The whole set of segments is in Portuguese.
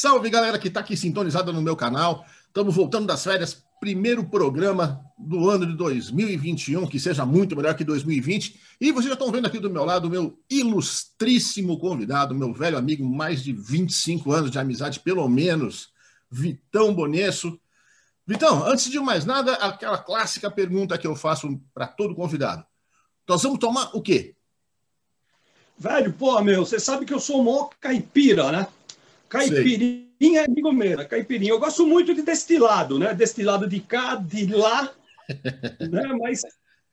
Salve galera que está aqui sintonizada no meu canal. Estamos voltando das férias, primeiro programa do ano de 2021, que seja muito melhor que 2020. E vocês já estão vendo aqui do meu lado o meu ilustríssimo convidado, meu velho amigo, mais de 25 anos de amizade, pelo menos, Vitão Bonesso. Vitão, antes de mais nada, aquela clássica pergunta que eu faço para todo convidado. Nós vamos tomar o quê? Velho, pô, meu, você sabe que eu sou mó caipira, né? Caipirinha é amigo meu, né? caipirinha. Eu gosto muito de destilado, né? Destilado de cá, de lá. né? Mas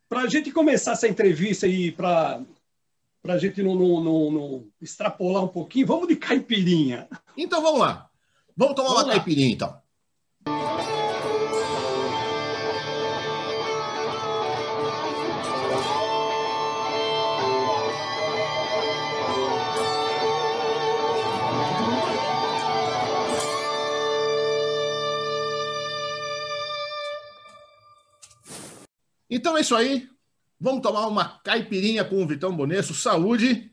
para a gente começar essa entrevista e para a gente não, não, não, não, extrapolar um pouquinho, vamos de caipirinha. Então vamos lá. Vamos tomar vamos uma lá. caipirinha, então. Então é isso aí. Vamos tomar uma caipirinha com o Vitão Bonesso. Saúde.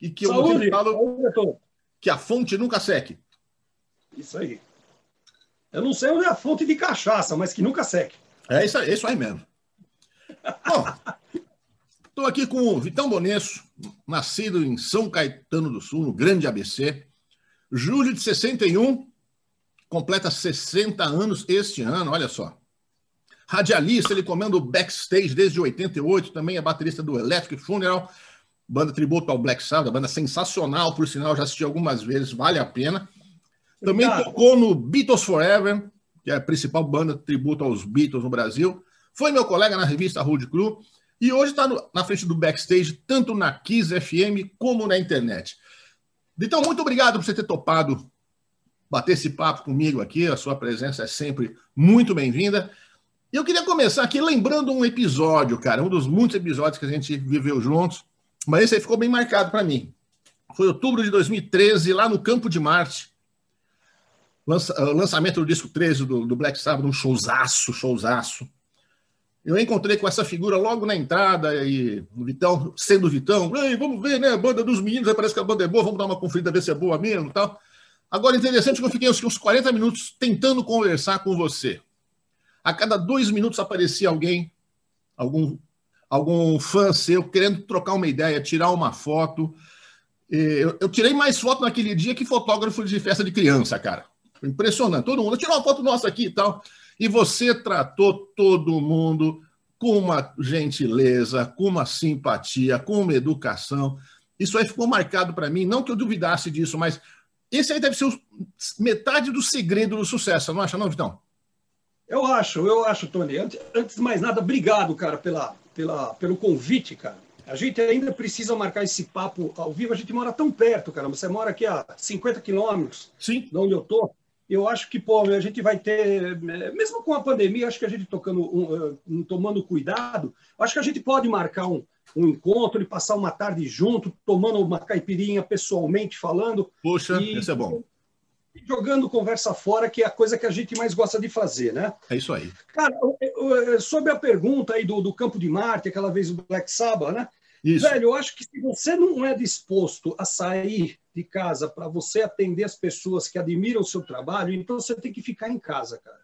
E que Saúde. eu falo que a fonte nunca seque. Isso aí. Eu não sei onde é a fonte de cachaça, mas que nunca seque. É isso, é isso aí mesmo. Bom, estou aqui com o Vitão Bonesso, nascido em São Caetano do Sul, no grande ABC. Julho de 61, completa 60 anos este ano, olha só. Radialista, ele comanda o backstage desde 88, também é baterista do Electric Funeral, banda tributo ao Black Sabbath, banda sensacional, por sinal, já assisti algumas vezes, vale a pena. Também Obrigado. tocou no Beatles Forever, que é a principal banda tributo aos Beatles no Brasil. Foi meu colega na revista Road Crew e hoje está na frente do backstage, tanto na Kiss FM como na internet. Então, muito obrigado por você ter topado bater esse papo comigo aqui. A sua presença é sempre muito bem-vinda. E eu queria começar aqui lembrando um episódio, cara, um dos muitos episódios que a gente viveu juntos, mas esse aí ficou bem marcado para mim. Foi outubro de 2013, lá no Campo de Marte, lança, uh, lançamento do disco 13 do, do Black Sabbath, um showzaço, showzaço. Eu encontrei com essa figura logo na entrada, e o Vitão, sendo o Vitão, Ei, vamos ver, né? A banda dos meninos, parece que a banda é boa, vamos dar uma conferida, ver se é boa mesmo tal. Agora, interessante que eu fiquei uns 40 minutos tentando conversar com você. A cada dois minutos aparecia alguém, algum, algum fã seu, querendo trocar uma ideia, tirar uma foto. Eu, eu tirei mais foto naquele dia que fotógrafo de festa de criança, cara. Impressionante. Todo mundo, tirou uma foto nossa aqui e tal. E você tratou todo mundo com uma gentileza, com uma simpatia, com uma educação. Isso aí ficou marcado para mim. Não que eu duvidasse disso, mas esse aí deve ser metade do segredo do sucesso, não acha, não, Vitão? Eu acho, eu acho, Tony. Antes de mais nada, obrigado, cara, pela, pela, pelo convite, cara. A gente ainda precisa marcar esse papo ao vivo. A gente mora tão perto, cara. Você mora aqui a 50 quilômetros de onde eu tô. Eu acho que, pô, a gente vai ter, é, mesmo com a pandemia, acho que a gente tocando, um, um, tomando cuidado, acho que a gente pode marcar um, um encontro e passar uma tarde junto, tomando uma caipirinha pessoalmente falando. Puxa, e, isso é bom jogando conversa fora, que é a coisa que a gente mais gosta de fazer, né? É isso aí. Cara, sobre a pergunta aí do, do Campo de Marte, aquela vez o Black Sabbath, né? Isso. Velho, eu acho que se você não é disposto a sair de casa para você atender as pessoas que admiram o seu trabalho, então você tem que ficar em casa, cara.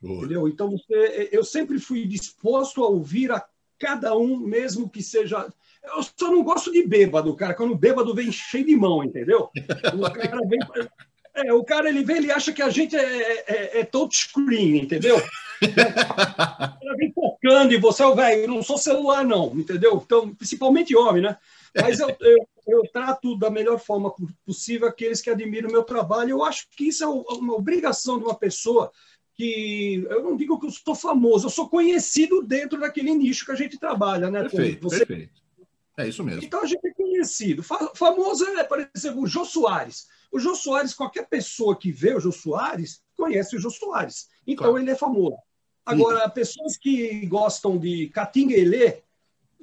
Boa. Entendeu? Então você, eu sempre fui disposto a ouvir a cada um, mesmo que seja. Eu só não gosto de bêbado, cara. Quando o bêbado vem cheio de mão, entendeu? O cara vem. É, o cara ele vem, ele acha que a gente é, é, é, é touchscreen, entendeu? Ela vem focando e você, oh, velho, eu não sou celular, não, entendeu? Então, principalmente homem, né? Mas eu, eu, eu, trato da melhor forma possível aqueles que admiram o meu trabalho. Eu acho que isso é uma obrigação de uma pessoa que eu não digo que eu estou famoso, eu sou conhecido dentro daquele nicho que a gente trabalha, né? Perfeito, você... perfeito. É isso mesmo. Então a gente é conhecido. Famoso é, por exemplo, o Jô Soares. O Jô Soares, qualquer pessoa que vê o Jô Soares, conhece o Jô Soares. Então claro. ele é famoso. Agora, Sim. pessoas que gostam de Catinguelê,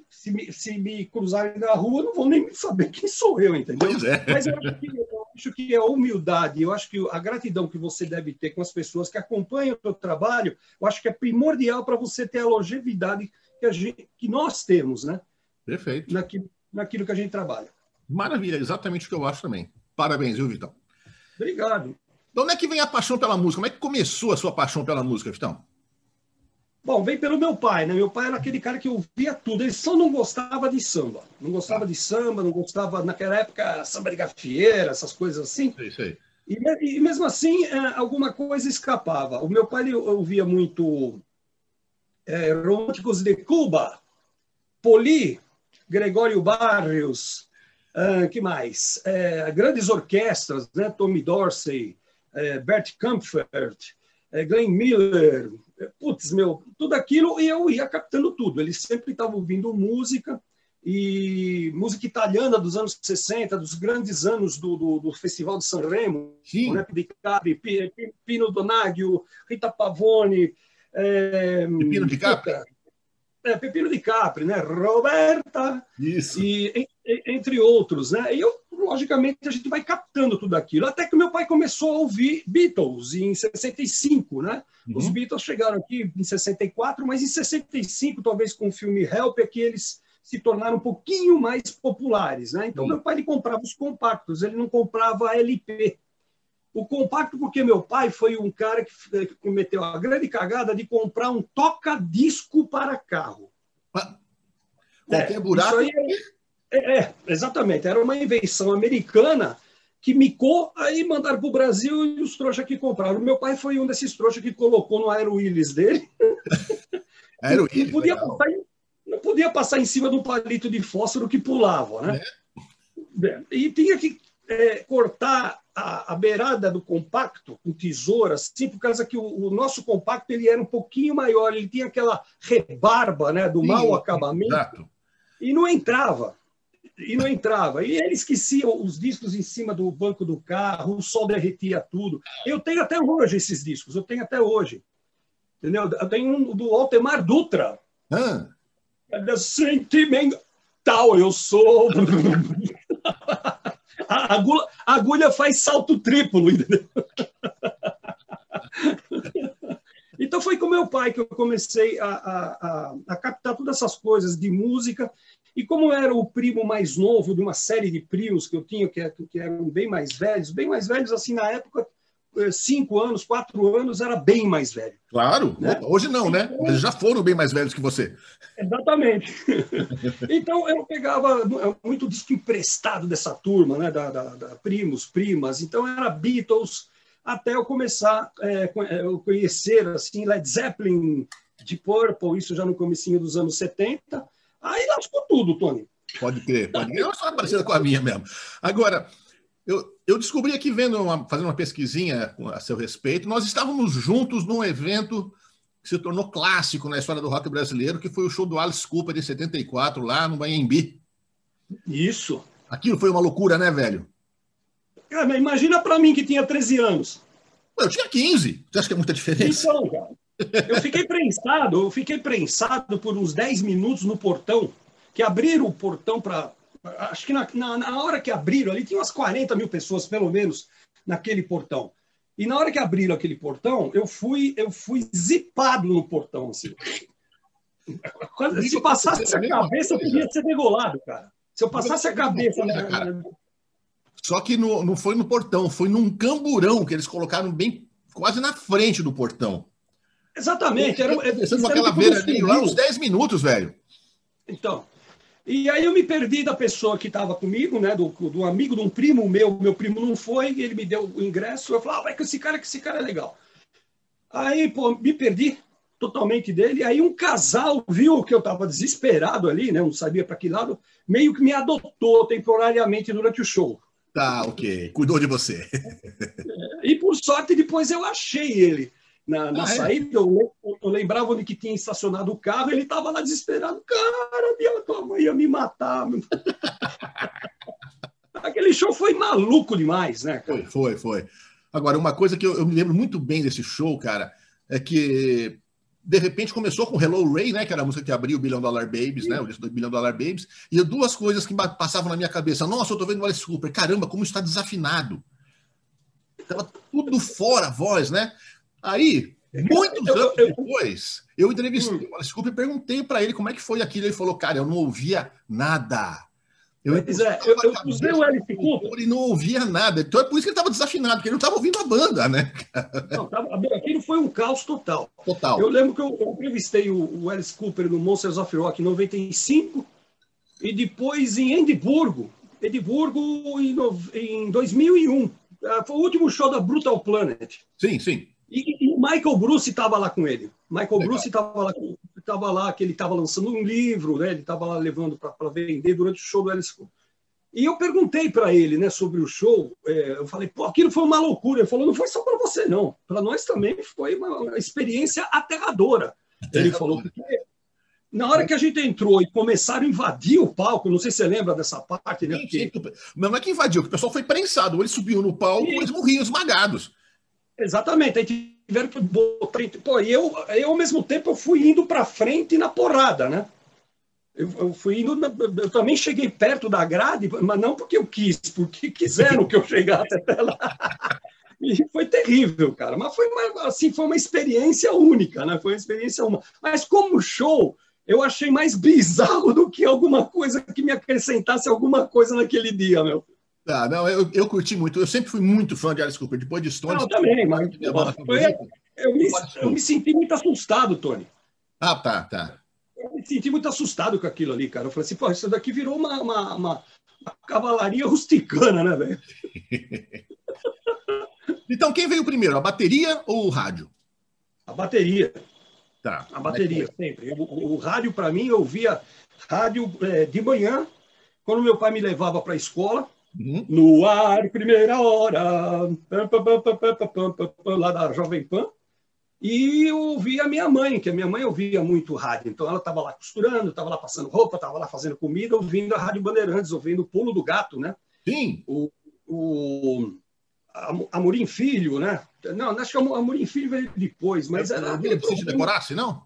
se me, se me cruzarem na rua, não vão nem saber quem sou eu, entendeu? É. Mas eu acho, que, eu acho que a humildade, eu acho que a gratidão que você deve ter com as pessoas que acompanham o seu trabalho, eu acho que é primordial para você ter a longevidade que, gente, que nós temos, né? Perfeito. Naquilo, naquilo que a gente trabalha. Maravilha, exatamente o que eu acho também. Parabéns, viu, Vitão? Obrigado. De onde é que vem a paixão pela música? Como é que começou a sua paixão pela música, Vitão? Bom, vem pelo meu pai, né? Meu pai era aquele cara que ouvia tudo. Ele só não gostava de samba. Não gostava de samba, não gostava, naquela época, samba de gafieira, essas coisas assim. Isso aí. E, e mesmo assim, é, alguma coisa escapava. O meu pai ele ouvia muito é, Românticos de Cuba, Poli, Gregório Barrios, uh, que mais? É, grandes orquestras, né? Tommy Dorsey, é, Bert Kaempfert, é, Glenn Miller, putz, meu, tudo aquilo, e eu ia captando tudo. Ele sempre estava ouvindo música, e música italiana dos anos 60, dos grandes anos do, do, do Festival de Sanremo, Sim. né, de Capri, Pino Donaggio, Rita Pavone, é, Pepino de Capri? É, Pepino de Capri, né? Roberta, Isso. e entre outros, né? E eu, logicamente, a gente vai captando tudo aquilo. Até que meu pai começou a ouvir Beatles em 65, né? Uhum. Os Beatles chegaram aqui em 64, mas em 65, talvez com o filme Help, é que eles se tornaram um pouquinho mais populares, né? Então, uhum. meu pai ele comprava os compactos, ele não comprava LP. O compacto, porque meu pai foi um cara que cometeu a grande cagada de comprar um toca-disco para carro. Qualquer é, buraco. É, é, exatamente. Era uma invenção americana que micou, aí mandaram para o Brasil e os trouxas que compraram. Meu pai foi um desses trouxas que colocou no Aero Willis dele. Aero Willis, não, podia passar, não podia passar em cima de um palito de fósforo que pulava, né? É. E tinha que é, cortar a, a, beirada do compacto com tesoura, assim, por causa que o, o, nosso compacto ele era um pouquinho maior, ele tinha aquela rebarba né, do Sim, mau acabamento exato. e não entrava. E não entrava. E ele esquecia os discos em cima do banco do carro, o sol derretia tudo. Eu tenho até hoje esses discos, eu tenho até hoje. Entendeu? Eu tenho um do Altemar Dutra. Ah. É sentimental, eu sou. a agulha, a agulha faz salto triplo, entendeu? Então foi com meu pai que eu comecei a, a, a, captar todas essas coisas de música. E como era o primo mais novo de uma série de primos que eu tinha, que, que eram bem mais velhos, bem mais velhos assim na época, eh, cinco anos, quatro anos, era bem mais velho. Claro, né? hoje não, né? Eles já foram bem mais velhos que você. Exatamente. então eu pegava muito disco emprestado dessa turma, né? Da, da, da primos, primas. Então era Beatles, até eu começar é, eu conhecer assim Led Zeppelin, de Purple, isso já no comecinho dos anos 70. Aí lascou tudo, Tony. Pode crer, pode crer. É uma história parecida com a minha mesmo. Agora, eu, eu descobri aqui, vendo uma, fazendo uma pesquisinha a seu respeito, nós estávamos juntos num evento que se tornou clássico na história do rock brasileiro, que foi o show do Alice Cooper de 74, lá no Banhembi. Isso. Aquilo foi uma loucura, né, velho? Cara, imagina para mim que tinha 13 anos. Eu tinha 15. Você acha que é muita diferença? Então, cara. Eu fiquei prensado, eu fiquei prensado por uns 10 minutos no portão, que abriram o portão para acho que na, na, na, hora que abriram, ali tinha umas 40 mil pessoas, pelo menos, naquele portão. E na hora que abriram aquele portão, eu fui, eu fui zipado no portão, assim. Se passasse a cabeça, eu podia ser degolado, cara. Se eu passasse a cabeça. Coisa, Só que no, não foi no portão, foi num camburão que eles colocaram bem quase na frente do portão. Exatamente. Era, era, era aquela beira ali, lá uns 10 minutos, velho. Então, e aí eu me perdi da pessoa que estava comigo, né? Do, do amigo de um primo meu, meu primo não foi, ele me deu o ingresso, eu falei, ah, vai que esse cara, que esse cara é legal. Aí, pô, me perdi totalmente dele. Aí um casal viu que eu estava desesperado ali, né? Não sabia para que lado, meio que me adotou temporariamente durante o show. Tá, ok. Cuidou de você. e por sorte, depois eu achei ele na, na ah, é? saída, é? eu, eu, lembrava onde que tinha estacionado o carro, ele estava lá desesperado. Cara, minha tua mãe ia me matar. Aquele show foi maluco demais, né? Cara? Foi, foi, foi. Agora, uma coisa que eu, eu, me lembro muito bem desse show, cara, é que de repente começou com Hello Ray, né? Que era a música que abriu o Billion Dollar Babies, Sim. né? O disco do Billion Dollar Babies. E duas coisas que passavam na minha cabeça. Nossa, eu tô vendo o Alice Cooper. Caramba, como está desafinado. Tava tudo fora a voz, né? Aí, muitos anos depois, eu entrevistei o Alice Cooper e perguntei para ele como é que foi aquilo. Ele falou, cara, eu não ouvia nada. Eu, é, eu, eu usei o Alice Cooper. E não ouvia nada. Então é por isso que ele estava desafinado, porque ele não estava ouvindo a banda, né? Não, tava, aquilo foi um caos total. Total. Eu lembro que eu, eu entrevistei o, o, Alice Cooper no Monsters of Rock em 95 e depois em Edimburgo, Edimburgo em, em 2001. Ah, foi o último show da Brutal Planet. Sim, sim. E, o Michael Bruce estava lá com ele. Michael Legal. Bruce estava lá lá, que ele estava lançando um livro, né? ele estava lá levando para vender durante o show do Alice Cooper. E eu perguntei para ele né, sobre o show, é, eu falei, pô, aquilo foi uma loucura. Ele falou, não foi só para você, não. Para nós também foi uma, uma experiência aterradora. Ele falou, porque na hora que a gente entrou e começaram a invadir o palco, não sei se você lembra dessa parte, né? Porque... Não é que invadiu, o pessoal foi prensado, ele subiu no palco, e eles morriam esmagados. Exatamente, aí tiveram que botar. Pô, e eu, eu, ao mesmo tempo, eu fui indo para frente na porrada, né? Eu, eu fui indo. Eu também cheguei perto da grade, mas não porque eu quis, porque quiseram que eu chegasse até lá. E foi terrível, cara. Mas foi uma, assim, foi uma experiência única, né? Foi uma experiência uma. Mas como show, eu achei mais bizarro do que alguma coisa que me acrescentasse alguma coisa naquele dia, meu. Ah, não, eu, eu curti muito. Eu sempre fui muito fã de Alice Cooper. Depois de Stones. Não, também, mas. Foi, eu, me, eu me senti muito assustado, Tony. Ah, tá, tá. Eu me senti muito assustado com aquilo ali, cara. Eu falei assim, pô, isso daqui virou uma, uma, uma, uma cavalaria rusticana, né, velho? então, quem veio primeiro, a bateria ou o rádio? A bateria. Tá. A bateria, sempre. O, o rádio, para mim, eu via rádio é, de manhã, quando meu pai me levava para a escola. No ar, primeira hora, lá da Jovem Pan. E eu ouvia a minha mãe, que a minha mãe ouvia muito rádio. Então ela estava lá costurando, estava lá passando roupa, estava lá fazendo comida, ouvindo a Rádio Bandeirantes, ouvindo o Pulo do Gato, né? Sim. O, o Amorim Filho, né? Não, acho que o Amorim Filho veio depois, mas era. Aquele Vicente Leporace, não?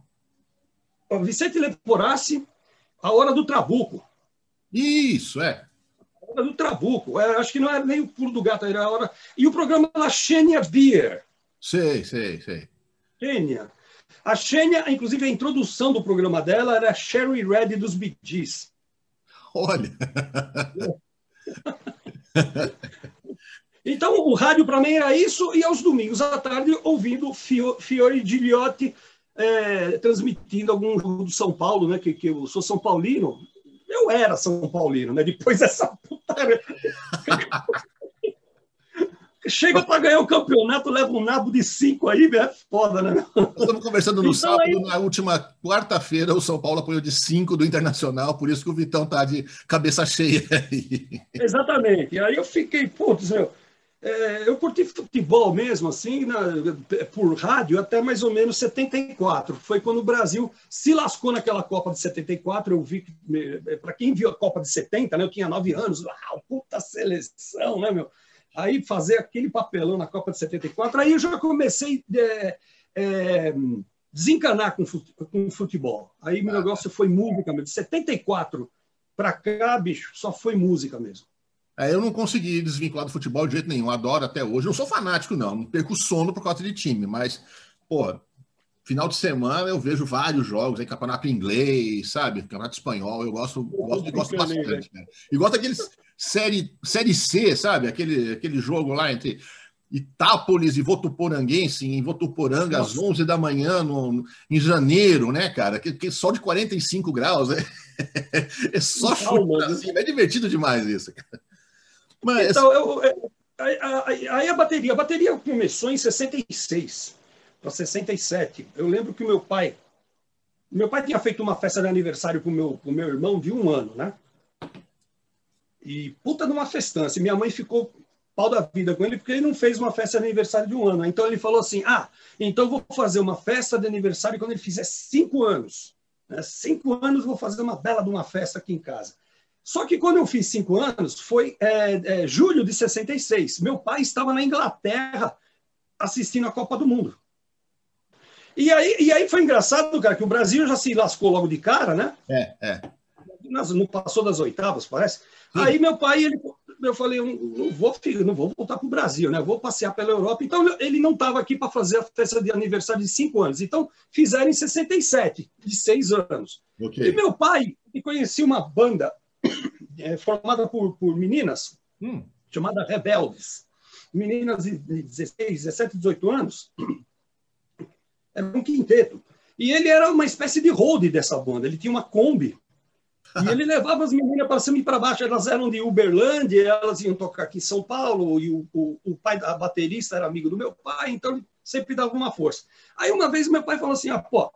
O Vicente Leporace, A Hora do Trabuco. Isso, é do Trabuco. É, acho que não era nem o pulo do gato, era a hora. E o programa da Xênia Beer. Sei, sei, sei. Xênia. A Xênia, inclusive, a introdução do programa dela era Sherry Red dos Bee Gees. Olha! então, o rádio para mim era isso, e aos domingos à tarde, ouvindo Fiore Gigliotti é, transmitindo algum jogo do São Paulo, né? Que, que eu sou São Paulino, eu era São Paulino, né? Depois dessa putaria. Chega para ganhar o campeonato, leva um nabo de cinco aí, é foda, né? estamos conversando no então, sábado, aí... na última quarta-feira, o São Paulo apoiou de cinco do Internacional, por isso que o Vitão tá de cabeça cheia aí. Exatamente. E aí eu fiquei, putz, meu, é, eu curti futebol mesmo, assim, na, por rádio, até mais ou menos 74. Foi quando o Brasil se lascou naquela Copa de 74. Eu vi, é, para quem viu a Copa de 70, né, eu tinha nove anos, uau, puta seleção, né, meu? Aí fazer aquele papelão na Copa de 74, aí eu já comecei a é, é, desencanar com, com futebol. Aí o ah. negócio foi música mesmo. De 74 para cá, bicho, só foi música mesmo. É, eu não consegui desvincular do futebol de jeito nenhum, adoro até hoje. Não sou fanático, não, não perco sono por causa de time, mas, pô, final de semana eu vejo vários jogos, aí, campeonato inglês, sabe? Campeonato espanhol, eu gosto, gosto, eu gosto bastante. Cara. E gosto daqueles série, série C, sabe? Aquele, aquele jogo lá entre Itápolis e Votuporanguense, em Votuporanga, Nossa. às 11 da manhã, no, em janeiro, né, cara? Que, que sol de 45 graus, é, é só chuva, assim, é divertido demais isso, cara. Mas... Então, eu, eu, aí a bateria, a bateria começou em 66 para 67. Eu lembro que o meu pai, meu pai tinha feito uma festa de aniversário com o meu, com meu irmão de um ano, né? E puta numa festança. E minha mãe ficou pau da vida com ele porque ele não fez uma festa de aniversário de um ano. Então ele falou assim: ah, então vou fazer uma festa de aniversário quando ele fizer cinco anos. Né? Cinco anos vou fazer uma bela de uma festa aqui em casa. Só que quando eu fiz cinco anos, foi é, é, julho de 66. Meu pai estava na Inglaterra assistindo a Copa do Mundo. E aí, e aí foi engraçado, cara, que o Brasil já se lascou logo de cara, né? É, é. Não passou das oitavas, parece. Sim. Aí meu pai, ele, eu falei, eu não vou, não vou voltar para o Brasil, né? Eu vou passear pela Europa. Então ele não estava aqui para fazer a festa de aniversário de cinco anos. Então fizeram em 67, de seis anos. Okay. E meu pai, conhecia uma banda é, formada por, por meninas, hum. chamada Rebeldes. Meninas de 16, 17, 18 anos. Era um quinteto. E ele era uma espécie de hold dessa banda. Ele tinha uma Kombi. E ele levava as meninas para cima e para baixo. Elas eram de Uberlândia, elas iam tocar aqui em São Paulo. E o, o, o pai da baterista era amigo do meu pai, então ele sempre dava uma força. Aí uma vez meu pai falou assim: ah, pô,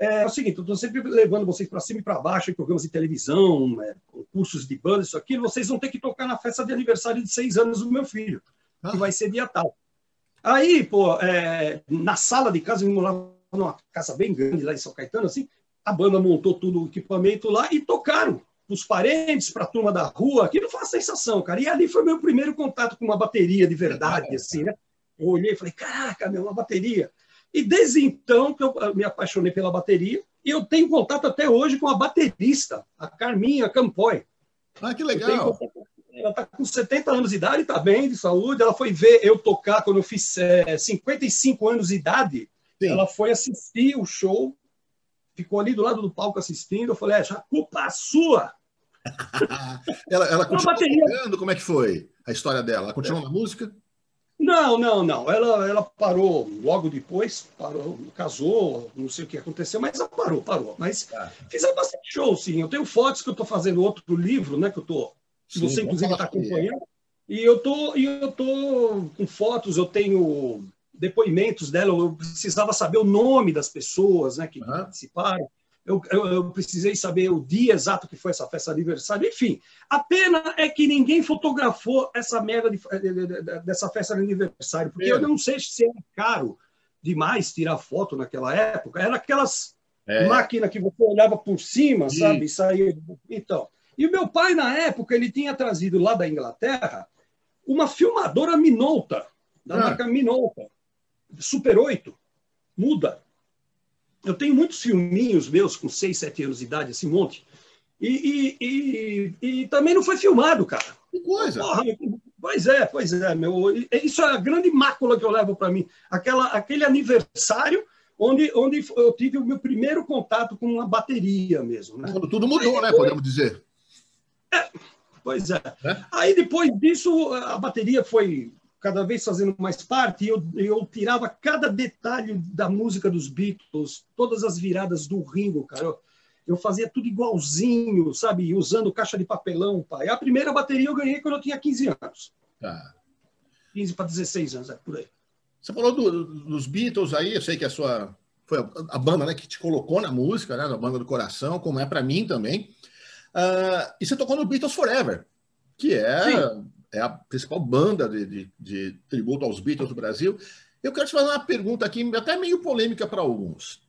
é, é o seguinte, eu estou sempre levando vocês para cima e para baixo em programas de televisão, é, concursos de banda, isso aqui. Vocês vão ter que tocar na festa de aniversário de seis anos do meu filho, que ah. vai ser dia tal. Aí, pô, é, na sala de casa, eu morava numa casa bem grande lá em São Caetano, assim, a banda montou todo o equipamento lá e tocaram os parentes, para a turma da rua. Aquilo foi uma sensação, cara. E ali foi meu primeiro contato com uma bateria de verdade, assim, né? Eu olhei e falei, caraca, meu, uma bateria. E desde então que eu me apaixonei pela bateria, e eu tenho contato até hoje com a baterista, a Carminha Campoy. Ah, que legal! Ela está com 70 anos de idade, está bem de saúde. Ela foi ver eu tocar quando eu fiz é, 55 anos de idade. Sim. Ela foi assistir o show, ficou ali do lado do palco assistindo. Eu falei, é, já culpa é sua. ela ela continuou tocando? Como é que foi a história dela? Ela continuou na música? Não, não, não. Ela, ela parou logo depois, parou, casou, não sei o que aconteceu, mas ela parou, parou. Mas ah. fiz bastante show, sim. Eu tenho fotos que eu estou fazendo outro livro, né? Que eu tô, sim, você inclusive está acompanhando. E eu tô, e eu tô com fotos, eu tenho depoimentos dela, eu precisava saber o nome das pessoas né, que participaram eu, eu, eu, precisei saber o dia exato que foi essa festa de aniversário. Enfim, a pena é que ninguém fotografou essa merda de, dessa festa de aniversário, porque é. eu não sei se era caro demais tirar foto naquela época. Era aquelas é. máquinas que você olhava por cima, Sim. sabe? E saía. Então. E o meu pai, na época, ele tinha trazido lá da Inglaterra uma filmadora Minolta, da ah. marca Minolta, Super 8, muda eu tenho muitos filminhos meus com 6, 7 anos de idade, esse monte. E, e, e, e, também não foi filmado, cara. Que coisa. Porra, pois é, pois é, meu. Isso é a grande mácula que eu levo para mim. Aquela, aquele aniversário onde, onde eu tive o meu primeiro contato com uma bateria mesmo. Né? Quando tudo mudou, né? Podemos dizer. É, pois é. é. Aí depois disso, a bateria foi cada vez fazendo mais parte, e eu, eu tirava cada detalhe da música dos Beatles, todas as viradas do Ringo, cara. Eu, eu fazia tudo igualzinho, sabe? Usando caixa de papelão, pai. A primeira bateria eu ganhei quando eu tinha 15 anos. Tá. 15 para 16 anos, é por aí. Você falou do, dos Beatles aí, eu sei que a sua foi a, banda né, que te colocou na música, né, na banda do coração, como é para mim também. Uh, e você tocou no Beatles Forever, que é Sim é a principal banda de, de, de, tributo aos Beatles do Brasil. Eu quero te fazer uma pergunta aqui, até meio polêmica para alguns.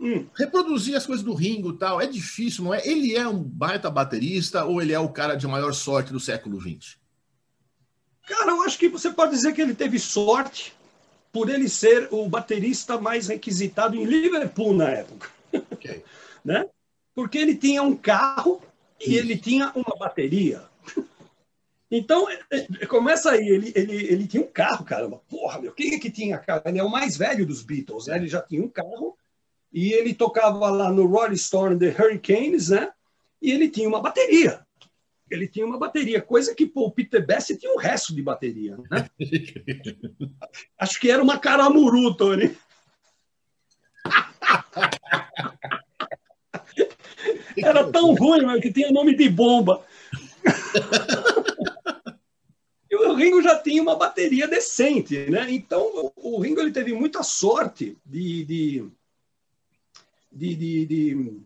Hum, reproduzir as coisas do Ringo tal é difícil, não é? Ele é um baita baterista ou ele é o cara de maior sorte do século XX? Cara, eu acho que você pode dizer que ele teve sorte por ele ser o baterista mais requisitado em Liverpool na época. Okay. né? Porque ele tinha um carro e Isso. ele tinha uma bateria. Então, é, é, começa aí, ele, ele, ele tinha um carro, caramba. Porra, meu, quem é que tinha carro? Ele é o mais velho dos Beatles, né? Ele já tinha um carro e ele tocava lá no Rolling Stone The Hurricanes, né? E ele tinha uma bateria. Ele tinha uma bateria, coisa que pô, o Peter Best tinha o resto de bateria, né? Acho que era uma caramuru, Tony. Era tão ruim, mas que tinha nome de bomba. o Ringo já tinha uma bateria decente, né? Então o Ringo ele teve muita sorte de, de, de, de, de,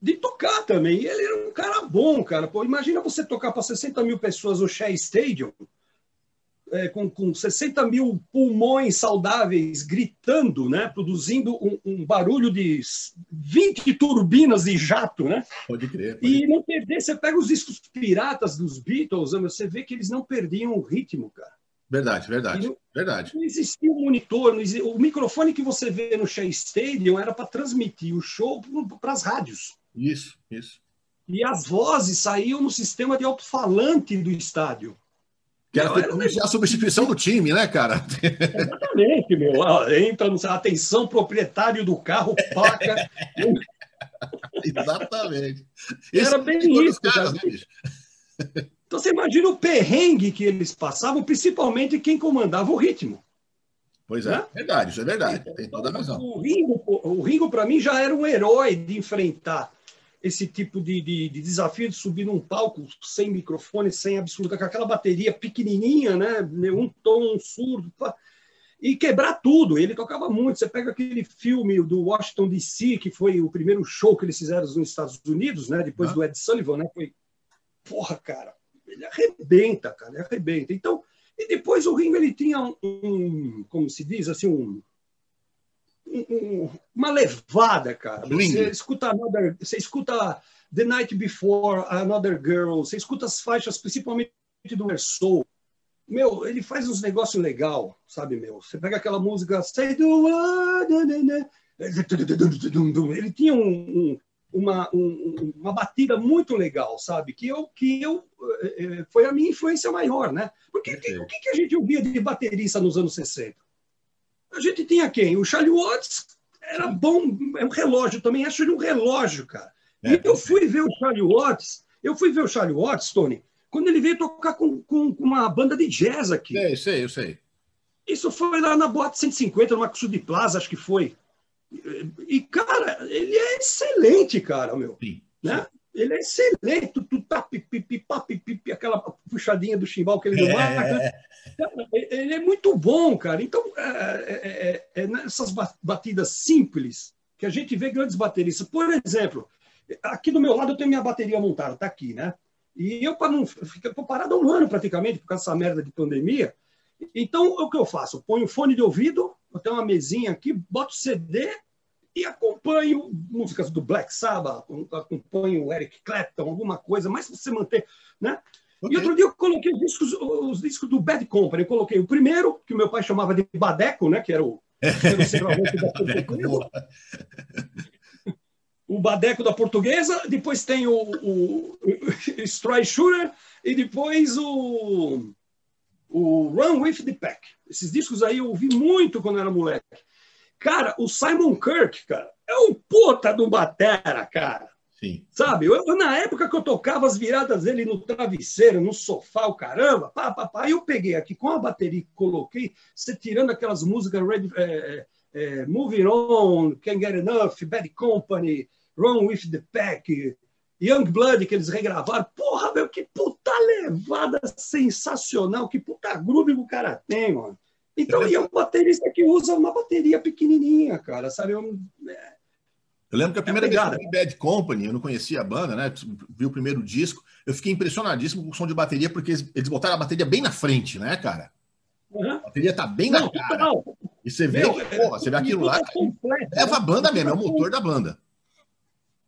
de tocar também. ele era um cara bom, cara. Pô, imagina você tocar para 60 mil pessoas no Shea Stadium é, com, com 60 mil pulmões saudáveis gritando, né, produzindo um, um, barulho de 20 turbinas de jato, né? Pode crer. Pode. E não perder, você pega os discos piratas dos Beatles, você vê que eles não perdiam o ritmo, cara. Verdade, verdade, não, verdade. Não existia um monitor, não existia, o microfone que você vê no Shea Stadium era para transmitir o show para as rádios. Isso, isso. E as vozes saíam no sistema de alto-falante do estádio. Que era, era a substituição do time, né, cara? Exatamente, meu. Entra no atenção, proprietário do carro, placa. Exatamente. Era bem isso. Caras, né, Então você imagina o perrengue que eles passavam, principalmente quem comandava o ritmo. Pois é, né? verdade, isso é verdade, tem toda a razão. O Ringo, o Ringo para mim, já era um herói de enfrentar esse tipo de, de, de, desafio de subir num palco sem microfone, sem absoluta, com aquela bateria pequenininha, né? um tom surdo, e quebrar tudo. Ele tocava muito. Você pega aquele filme do Washington DC, que foi o primeiro show que eles fizeram nos Estados Unidos, né? depois ah. do Ed Sullivan, né? foi. Porra, cara, ele arrebenta, cara, ele arrebenta. Então, e depois o Ringo ele tinha um, um como se diz, assim, um, uma levada, cara. Você escuta, another, você escuta The Night Before, Another Girl, você escuta as faixas, principalmente do Soul. Meu, ele faz uns negócios legal, sabe, meu? Você pega aquela música Say the word, ele tinha um, um, uma, um, uma batida muito legal, sabe? Que eu, que eu eh, eh, foi a minha influência maior, né? Porque o que, que, a gente ouvia de baterista nos anos 60? A gente tinha quem? O Charlie Watts era bom, é um relógio também, acho ele um relógio, cara. É, e eu fui ver o Charlie Watts, eu fui ver o Charlie Watts, Tony, quando ele veio tocar com, com, com uma banda de jazz aqui. É, sei, eu sei. Isso foi lá na Boate 150, no Maxu de Plaza, acho que foi. E, cara, ele é excelente, cara, meu. Sim. Né? Ele é excelente. Tu, tu tá pipi, pipi, aquela puxadinha do chimbal que ele não marca. É. ele é muito bom, cara. Então, é, é, é, é, nessas batidas simples que a gente vê grandes bateristas. Por exemplo, aqui do meu lado eu tenho minha bateria montada, tá aqui, né? E eu, para não. Fico parado um ano praticamente por causa dessa merda de pandemia. Então, o que eu faço? Eu ponho fone de ouvido, eu tenho uma mesinha aqui, boto CD e acompanho músicas do Black Sabbath, acompanho Eric Clapton, alguma coisa, para você manter, né? Okay. E outro dia eu coloquei os discos, os discos do Bad Company. Eu coloquei o primeiro, que o meu pai chamava de Badeco, né? Que era o. o Badeco da portuguesa, depois tem o, o, o Shooter e depois o o Run With The Pack. Esses discos aí eu ouvi muito quando era moleque. Cara, o Simon Kirk, cara, é um puta do batera, cara. Sim. Sabe? Eu, na época que eu tocava as viradas dele no travesseiro, no sofá, o caramba, pá, pá, pá, aí eu peguei aqui com a bateria e coloquei, você tirando aquelas músicas Red, é, é, é, Moving On, Can't Get Enough, Bad Company, Run With The Pack, Young Blood que eles regravaram. Porra, meu, que puta levada sensacional, que puta groove que o cara tem, mano. Então, e é um baterista que usa uma bateria pequenininha, cara, sabe? Eu, é... eu lembro que a primeira é vez que eu vi Bad Company, eu não conhecia a banda, né? Vi o primeiro disco, eu fiquei impressionadíssimo com o som de bateria, porque eles botaram a bateria bem na frente, né, cara? Uhum. A bateria tá bem não, na cara. Não. E você vê, Meu, porra, você vê aquilo lá, leva a banda mesmo, é o motor da banda.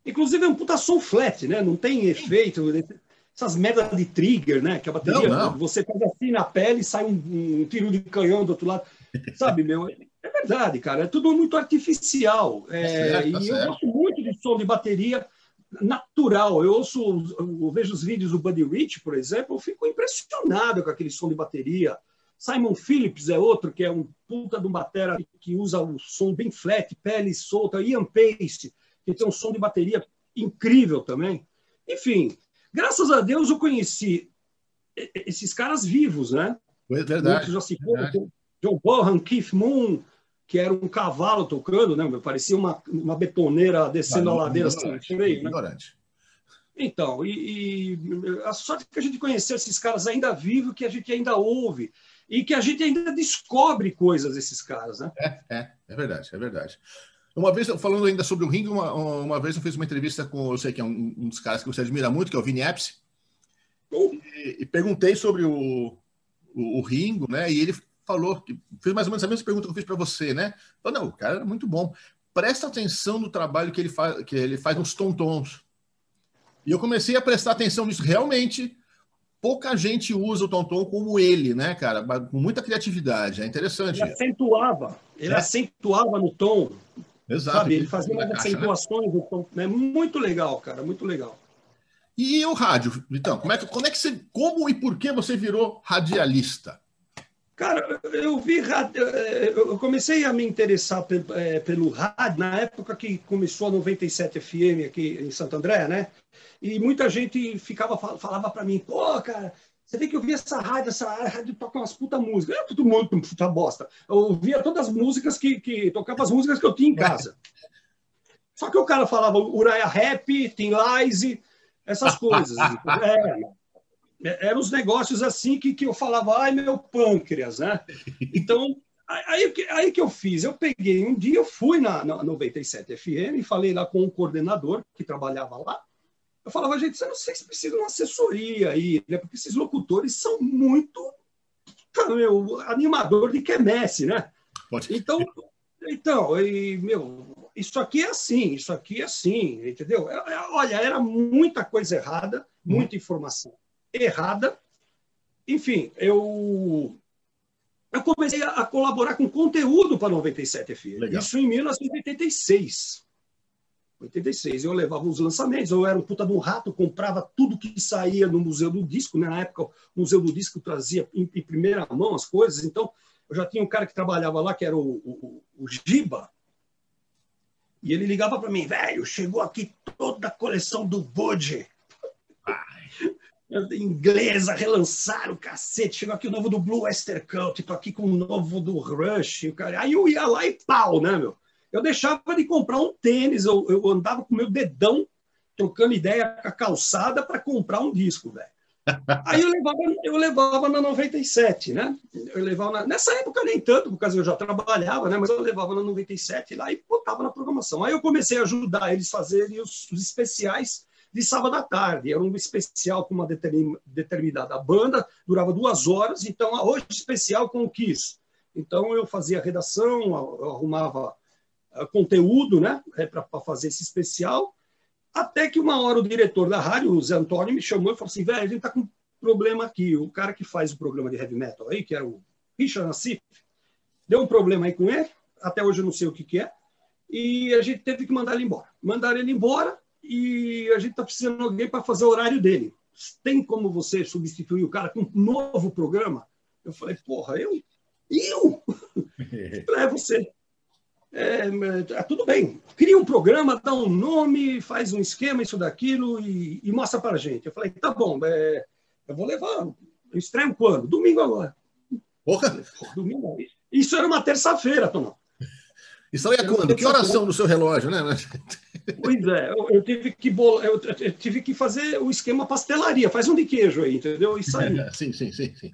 Inclusive é um puta som flat, né? Não tem efeito, essas merdas de trigger, né? Que a bateria, não, não. você pega assim na pele e sai um, um, tiro de canhão do outro lado. Sabe, meu? É verdade, cara. É tudo muito artificial. É, certo, tá e certo. eu gosto muito de som de bateria natural. Eu ouço, eu vejo os vídeos do Buddy Rich, por exemplo, eu fico impressionado com aquele som de bateria. Simon Phillips é outro que é um puta de um batera que usa o som bem flat, pele solta. Ian Pace que tem um som de bateria incrível também. Enfim, graças a Deus eu conheci esses caras vivos, né? É verdade. já se verdade. John Bonham, Keith Moon, que era um cavalo tocando, né? Parecia uma, uma betoneira descendo a ladeira assim, freio, né? Então, e, e, a sorte que a gente conheceu esses caras ainda vivos, que a gente ainda ouve e que a gente ainda descobre coisas desses caras, né? É, é, é verdade, é verdade. Uma vez, falando ainda sobre o ringue, uma, uma vez eu fiz uma entrevista com, eu sei que é um, um dos caras que você admira muito, que é o Vini Epps, e, e, perguntei sobre o, o, o, Ringo, né? E ele falou, que fez mais ou menos a mesma pergunta que eu fiz para você, né? Falou, não, o cara é muito bom. Presta atenção no trabalho que ele faz, que ele faz nos tontons. E eu comecei a prestar atenção nisso. Realmente, pouca gente usa o tonton como ele, né, cara? Com muita criatividade. É interessante. Ele acentuava, ele é. acentuava no tom. Exato. Sabe? Ele fazia umas acentuações, né? então, é muito legal, cara, muito legal. E o rádio, então, como é que, como é que você, como e por que você virou radialista? Cara, eu vi rádio, eu comecei a me interessar é, pelo rádio na época que começou a 97 FM aqui em Santo André, né? E muita gente ficava falava para mim, pô, cara, você tem que ouvir essa rádio, essa rádio toca umas puta músicas. É tudo muito puta bosta. Eu ouvia todas as músicas que, que tocava as músicas que eu tinha em casa. Só que o cara falava Uriah Rap, Tim Lize, essas coisas. é, eram os negócios assim que, que eu falava, ai, meu pâncreas, né? Então, aí, aí que eu fiz, eu peguei um dia, eu fui na, na 97 FM e falei lá com o um coordenador que trabalhava lá. Eu falava, gente, eu não sei se precisa de uma assessoria aí, né? Porque esses locutores são muito meu, animador de quermesse, né? Pode. Então, então e, meu, isso aqui é assim, isso aqui é assim, entendeu? É, é, olha, era muita coisa errada, muita informação errada. Enfim, eu, eu comecei a, colaborar com conteúdo para 97 FM. Legal. Isso em 1986. 86. Eu levava os lançamentos, eu era um puta de um rato, comprava tudo que saía no Museu do Disco. Né? Na época, o Museu do Disco trazia em, em primeira mão as coisas. Então, eu já tinha um cara que trabalhava lá, que era o, o, o Giba, e ele ligava para mim, velho, chegou aqui toda a coleção do Bud inglesa, relançaram o cacete. Chegou aqui o novo do Blue Western Cult, tô aqui com o novo do Rush. Cara. Aí eu ia lá e pau, né, meu? Eu deixava de comprar um tênis, eu, eu andava com meu dedão trocando ideia com a calçada para comprar um disco, velho. Aí eu levava, eu levava na 97, né? Eu levava na, nessa época nem tanto, porque eu já trabalhava, né? Mas eu levava na 97 lá e botava na programação. Aí eu comecei a ajudar eles a fazerem os, os especiais de sábado à tarde. Era um especial com uma determinada banda, durava duas horas. Então, hoje especial com o Kiss. Então, eu fazia redação, arrumava eh, conteúdo né, é, para fazer esse especial. Até que uma hora o diretor da rádio, o Zé Antônio, me chamou e falou assim: velho, a gente está com um problema aqui. O cara que faz o programa de heavy metal aí, que era o Richard Nassif, deu um problema aí com ele. Até hoje eu não sei o que, que é. E a gente teve que mandar ele embora. Mandaram ele embora e a gente está precisando de alguém para fazer o horário dele. Tem como você substituir o cara com um novo programa? Eu falei, porra, eu? Eu? é você. É, é, tudo bem, cria um programa, dá um nome, faz um esquema, isso daquilo e, e mostra para a gente. Eu falei, tá bom, é, eu vou levar. Eu estreio quando? Domingo agora. Porra! Domingo. Isso era uma terça-feira, Tomão. Isso aí é quando? Que oração no seu relógio, né? Pois é, eu, eu tive que bolar, eu, eu, tive que fazer o esquema pastelaria, faz um de queijo aí, entendeu? Isso aí. sim, sim, sim, sim.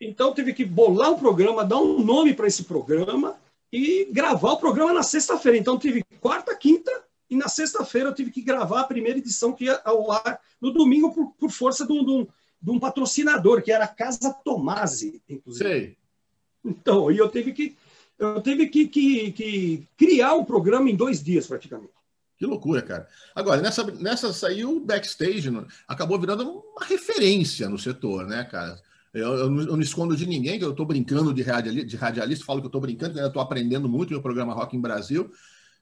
Então tive que bolar um programa, dar um nome para esse programa e gravar o programa na sexta-feira. Então tive quarta, quinta e na sexta-feira eu tive que gravar a primeira edição que ia ao ar no domingo por, por força de um, de, um, de um, patrocinador, que era a Casa Tomasi, inclusive. Sei. Então, e eu tive que eu tive que, que, que criar o programa em dois dias, praticamente. Que loucura, cara. Agora, nessa, nessa saiu o backstage, acabou virando uma referência no setor, né, cara? Eu, eu, não, eu não escondo de ninguém que eu estou brincando de, radialista, de radialista, falo que eu estou brincando, que eu estou aprendendo muito no programa Rock em Brasil.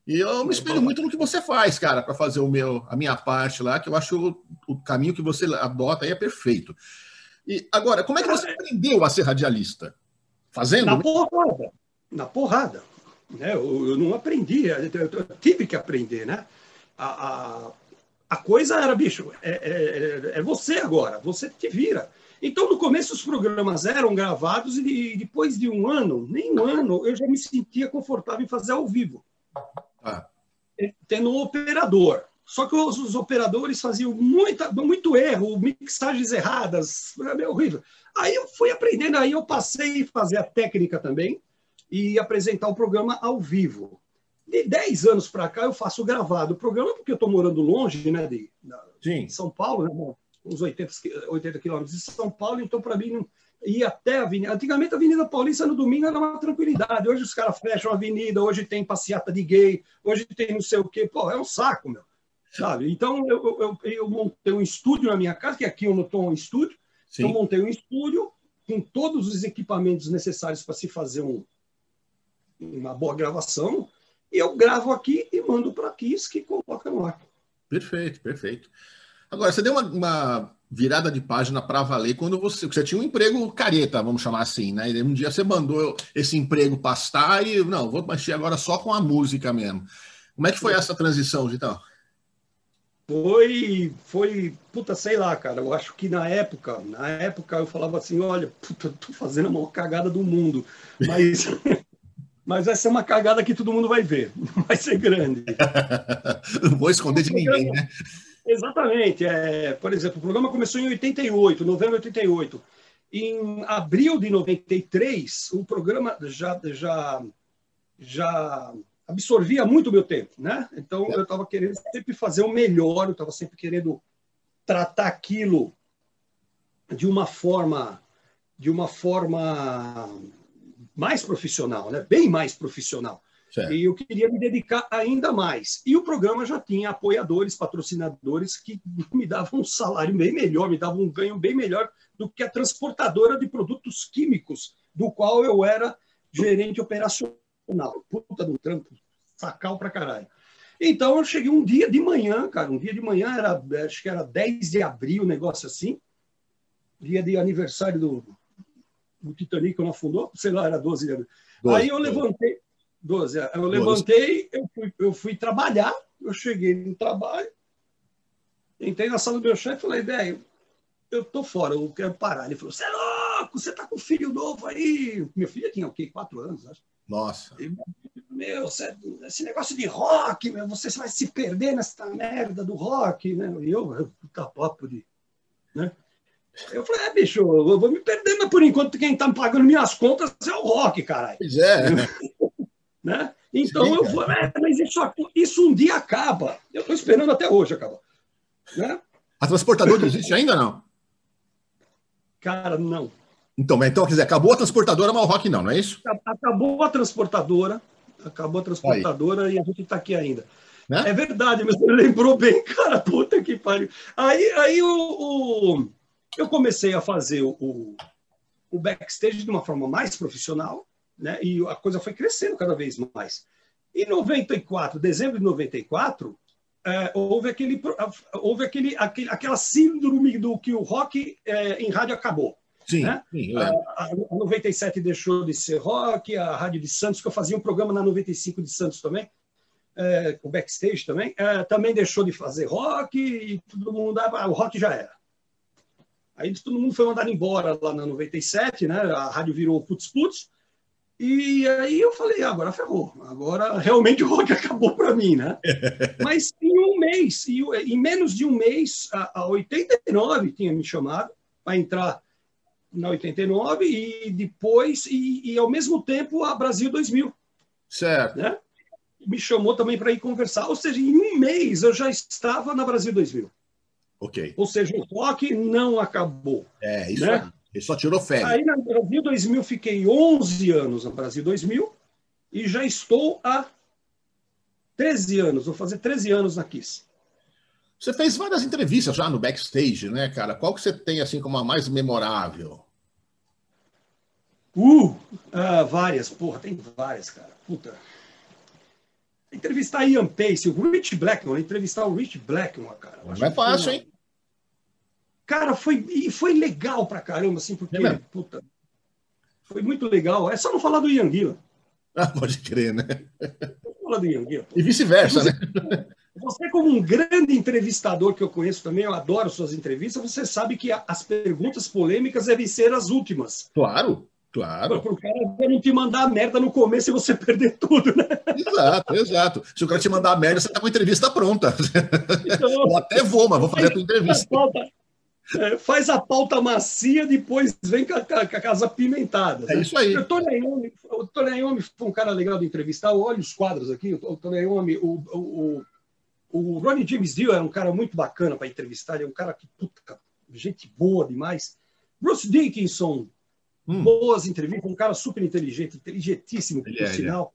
E eu me espelho muito no que você faz, cara, para fazer o meu, a minha parte lá, que eu acho o, o caminho que você adota aí é perfeito. E agora, como é que você aprendeu a ser radialista? Fazendo? Na porrada. Na porrada. Né? Eu, eu não aprendi, eu, tive que aprender, né? A, a, a coisa era, bicho, é, é, é, você agora, você te vira. Então, no começo, os programas eram gravados e depois de um ano, nem um ano, eu já me sentia confortável em fazer ao vivo. Ah. Tendo um operador. Só que os, os, operadores faziam muita, muito erro, mixagens erradas, era meio horrível. Aí eu fui aprendendo, aí eu passei a fazer a técnica também, e apresentar o programa ao vivo. De 10 anos para cá, eu faço gravado o programa, porque eu estou morando longe né, de, de São Paulo, né, uns 80, 80 quilômetros de São Paulo, então, para mim, ir até a avenida. Antigamente, a Avenida Paulista no domingo era uma tranquilidade. Hoje os caras fecham a avenida, hoje tem passeata de gay, hoje tem não sei o quê. Pô, é um saco, meu. Sabe? Então, eu, eu, eu montei um estúdio na minha casa, que aqui eu não estou um estúdio. Sim. Eu montei um estúdio com todos os equipamentos necessários para se fazer um, uma boa gravação, e eu gravo aqui e mando para a Kiss que coloca no ar. Perfeito, perfeito. Agora, você deu uma, uma, virada de página para valer quando você, você tinha um emprego careta, vamos chamar assim, né? E um dia você mandou esse emprego pastar e não, vou mexer agora só com a música mesmo. Como é que foi essa transição, Vitão? Foi, foi, puta, sei lá, cara. Eu acho que na época, na época eu falava assim, olha, puta, tô fazendo a maior cagada do mundo, mas mas essa é uma cagada que todo mundo vai ver, vai ser grande. Não vou esconder de ninguém, né? Exatamente. É, por exemplo, o programa começou em 88, novembro de 88. Em abril de 93, o programa já, já, já absorvia muito o meu tempo, né? Então eu estava querendo sempre fazer o melhor, eu estava sempre querendo tratar aquilo de uma forma de uma forma mais profissional, né? Bem mais profissional. Certo. E eu queria me dedicar ainda mais. E o programa já tinha apoiadores, patrocinadores que me davam um salário bem melhor, me davam um ganho bem melhor do que a transportadora de produtos químicos, do qual eu era gerente operacional. Puta do trampo, sacal pra caralho. Então eu cheguei um dia de manhã, cara, um dia de manhã, era, acho que era 10 de abril, um negócio assim, dia de aniversário do, do Titanic, quando afundou, sei lá, era 12 de abril. 12, Aí eu levantei, 12. É. Eu levantei, eu fui, eu fui trabalhar, eu cheguei no trabalho, entrei na sala do meu chefe e falei, velho, eu tô fora, eu quero parar. Ele falou, você é louco, você tá com um filho novo aí. Meu filho tinha o quê? Quatro anos, acho. Nossa. meu, esse negócio de rock, meu, você vai se perder nessa merda do rock, né? E eu, puta papo de. Né? Eu falei, é, bicho, eu vou me perder, mas por enquanto quem tá pagando minhas contas é o rock, caralho. Pois é. Né? Então Sim, eu vou, é, mas isso, isso um dia acaba. Eu estou esperando até hoje acabar. Né? A transportadora existe ainda não? Cara, não. Então, então, quer dizer, acabou a transportadora, mas o rock não, não é isso? Acabou a transportadora, acabou a transportadora Aí. e a gente está aqui ainda. Né? É verdade, mas você lembrou bem, cara, puta que pariu. Aí, aí o, o eu comecei a fazer o, o backstage de uma forma mais profissional, né? E a coisa foi crescendo cada vez mais. Em 94, dezembro de 94, é, houve, aquele, houve aquele, aquele, aquela síndrome do que o rock é, em rádio acabou. Sim, né? sim a, a, 97 deixou de ser rock, a Rádio de Santos, que eu fazia um programa na 95 de Santos também, é, o backstage também, é, também deixou de fazer rock e todo mundo, ah, o rock já era. Aí todo mundo foi mandado embora lá na 97, né? A rádio virou putz putz, e aí eu falei, ah, agora ferrou, agora realmente o rock acabou para mim, né? Mas em um mês, em menos de um mês, a 89 tinha me chamado para entrar na 89 e depois, e, e, ao mesmo tempo a Brasil 2000. Certo. Né? Me chamou também para ir conversar, ou seja, em um mês eu já estava na Brasil 2000. Ok. Ou seja, o rock não acabou. É, isso né? Ele só tirou férias. Aí no Brasil 2000 fiquei 11 anos no Brasil 2000 e já estou há 13 anos, vou fazer 13 anos na Kiss. Você fez várias entrevistas já no backstage, né, cara? Qual que você tem assim como a mais memorável? Uh, uh várias, porra, tem várias, cara. Puta. Entrevistar Ian Pace, o Rich Blackmore, entrevistar o Rich Blackmore, cara. Não é fácil, hein? Cara, foi, e foi legal pra caramba, assim, porque, é puta, foi muito legal. É só não falar do Ian Gillan. Ah, pode crer, né? Falar do Ian Gillan. E vice-versa, né? Você, como um grande entrevistador que eu conheço também, eu adoro suas entrevistas, você sabe que as perguntas polêmicas devem ser as últimas. Claro, claro. Para o cara não te mandar a merda no começo e você perder tudo, né? Exato, exato. Se o cara te mandar a merda, você está com a entrevista pronta. Então, eu até vou, mas vou fazer a tua entrevista. É, faz a pauta macia, depois vem com a, com a casa pimentada. É né? isso aí. O Tony Iommi, o foi um cara legal de entrevistar. Olha os quadros aqui. O Tony Iommi, o, o, o Ronnie James Dio é um cara muito bacana para entrevistar. Ele é um cara que, puta, gente boa demais. Bruce Dickinson, hum. boas entrevistas. Um cara super inteligente, inteligentíssimo, por é, sinal.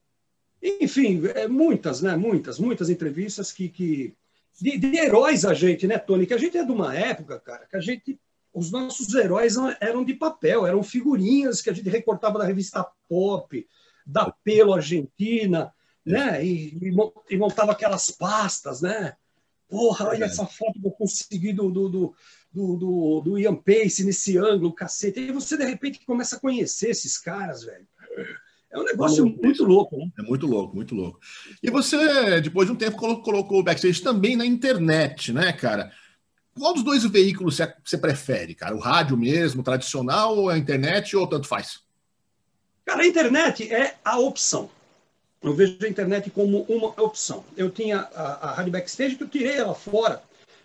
É. Enfim, é, muitas, né? Muitas, muitas entrevistas que, que de, de, heróis a gente, né, Tony? Que a gente é de uma época, cara, que a gente. Os nossos heróis eram de papel, eram figurinhas que a gente recortava da revista Pop, da Pelo Argentina, né? E, e montava aquelas pastas, né? Porra, olha essa foto que eu consegui do, do, do, do, do, do Ian Pace nesse ângulo, cacete. E você, de repente, começa a conhecer esses caras, velho. É um negócio muito louco, né? É muito louco, muito louco. E você, depois de um tempo, colocou o backstage também na internet, né, cara? Qual dos dois veículos você prefere, cara? O rádio mesmo, tradicional, ou a internet, ou tanto faz? Cara, a internet é a opção. Eu vejo a internet como uma opção. Eu tinha a, a rádio backstage que eu tirei ela fora,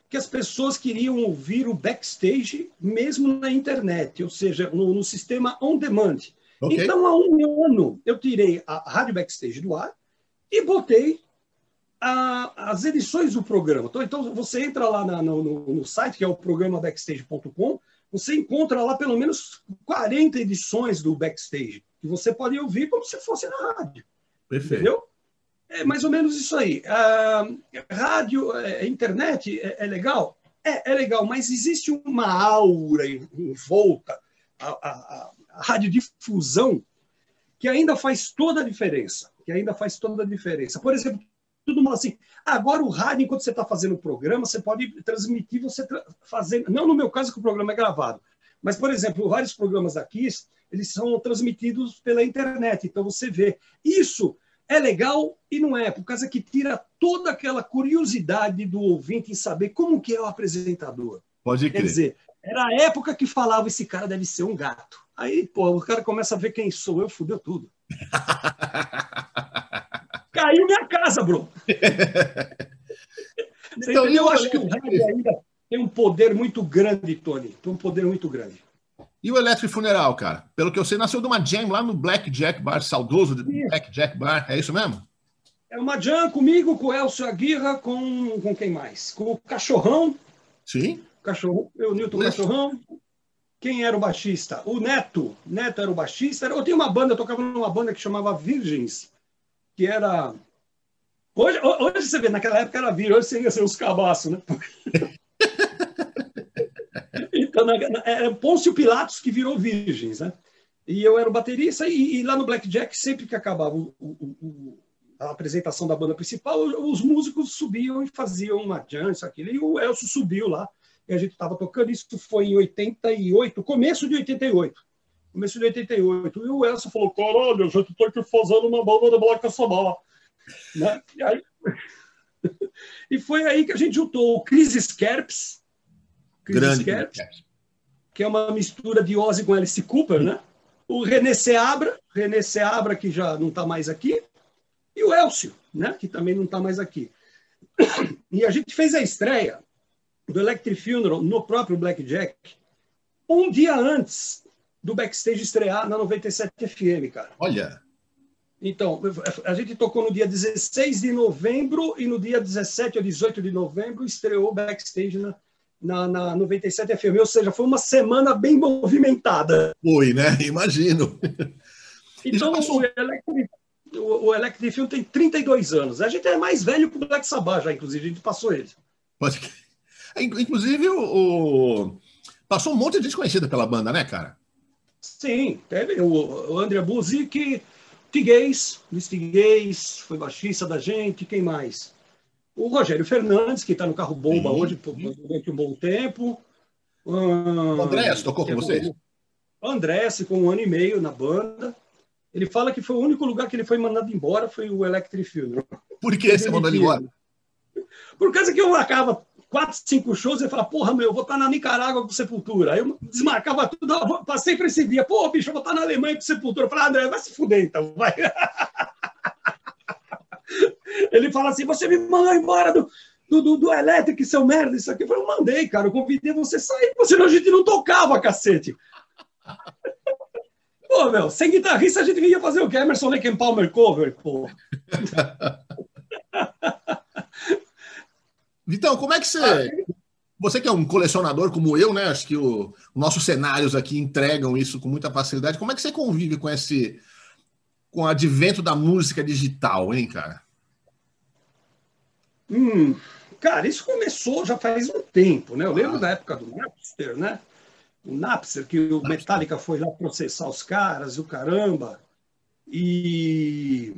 porque as pessoas queriam ouvir o backstage mesmo na internet, ou seja, no, no sistema on demand. Okay. Então, há um ano, eu tirei a rádio backstage do ar e botei a, as edições do programa. Então, então você entra lá na, no, no, site, que é o programa backstage.com, você encontra lá pelo menos 40 edições do backstage, que você pode ouvir como se fosse na rádio. Perfeito. Entendeu? É mais ou menos isso aí. Ah, rádio, é, internet é, é, legal? É, é legal, mas existe uma aura em, em volta a, a, a radiodifusão que ainda faz toda a diferença. Que ainda faz toda a diferença. Por exemplo, todo mundo assim, agora o rádio, enquanto você está fazendo o programa, você pode transmitir, você tra fazendo. Não no meu caso, que o programa é gravado. Mas, por exemplo, vários programas aqui, eles são transmitidos pela internet. Então você vê. Isso é legal e não é, por causa que tira toda aquela curiosidade do ouvinte em saber como que é o apresentador. Pode crer. Quer dizer, era a época que falava esse cara deve ser um gato. Aí, pô, o cara começa a ver quem sou eu, fudeu tudo. Caiu minha casa, bro. então, eu acho que o rádio ainda tem um poder muito grande, Tony. Tem um poder muito grande. E o Electric Funeral, cara? Pelo que eu sei, nasceu de uma jam lá no Black Jack Bar, saudoso de Black Jack Bar. É isso mesmo? É uma jam comigo, com o Elcio Aguirra, com, com quem mais? Com o Cachorrão. Sim. Cachorro, eu, Newton Cachorrão. Quem era o baixista? O Neto. Neto era o baixista. Eu tinha uma banda, eu tocava numa banda que chamava Virgens, que era. Hoje, hoje você vê, naquela época era virgem, hoje seria ser os cabaços, né? então, era Pôncio Pilatos que virou Virgens, né? E eu era o baterista, e, e lá no Blackjack, sempre que acabava o, o, o, a apresentação da banda principal, os músicos subiam e faziam uma jam, isso, aquilo, e o Elcio subiu lá e a gente estava tocando. Isso foi em 88, começo de 88. Começo de 88. E o Elson falou: caralho, a gente está aqui fazendo uma banda de Black Sabbath. Né? E, aí... e foi aí que a gente juntou o Chris Skerps, Grande Skerps, que é uma mistura de Ozzy com Alice Cooper, né? O René Seabra, René Seabra, que já não está mais aqui, e o Elcio, né? que também não está mais aqui. E a gente fez a estreia do Electric Funeral no próprio Blackjack, um dia antes do backstage estrear na 97 FM, cara. Olha. Então, a gente tocou no dia 16 de novembro e no dia 17 ou 18 de novembro estreou o backstage na, na, na 97 FM. Ou seja, foi uma semana bem movimentada. Foi, né? Imagino. Então, o Electric, o, o Electric Film tem 32 anos. A gente é mais velho que o Black Sabbath já, inclusive, a gente passou ele. Pode Inclusive, o, o, passou um monte de gente conhecida pela banda, né, cara? Sim, teve o, o André Buzik, Tiguez, Luiz Tiguez, foi baixista da gente, quem mais? O Rogério Fernandes, que está no carro bomba sim, hoje durante um bom tempo. o André tocou com vocês? O André ficou um ano e meio na banda. Ele fala que foi o único lugar que ele foi mandado embora foi o Electric Funeral. Por que você mandou ele embora? Por causa que eu marcava quatro, cinco shows e fala, porra, meu, eu vou estar na Nicarágua com Sepultura. Aí eu desmarcava tudo, eu passei para esse dia, pô, bicho, eu vou estar na Alemanha com Sepultura. Eu falei, ah, André, vai se fuder então, vai. Ele fala assim, você me mandou embora do, do, do, do Electric, seu merda, isso aqui. Eu falei, eu mandei, cara, eu convidei você sair, senão a gente não tocava, cacete. Pô, meu, sem guitarrista a gente ia fazer o quê? Emerson Lake Palmer cover, pô. Vitão, como é que você. Você que é um colecionador como eu, né? Acho que o, nossos cenários aqui entregam isso com muita facilidade. Como é que você convive com esse. com o advento da música digital, hein, cara? Hum, cara, isso começou já faz um tempo, né? Eu lembro ah. da época do Napster, né? O Napster, que o Metallica foi lá processar os caras e o caramba. E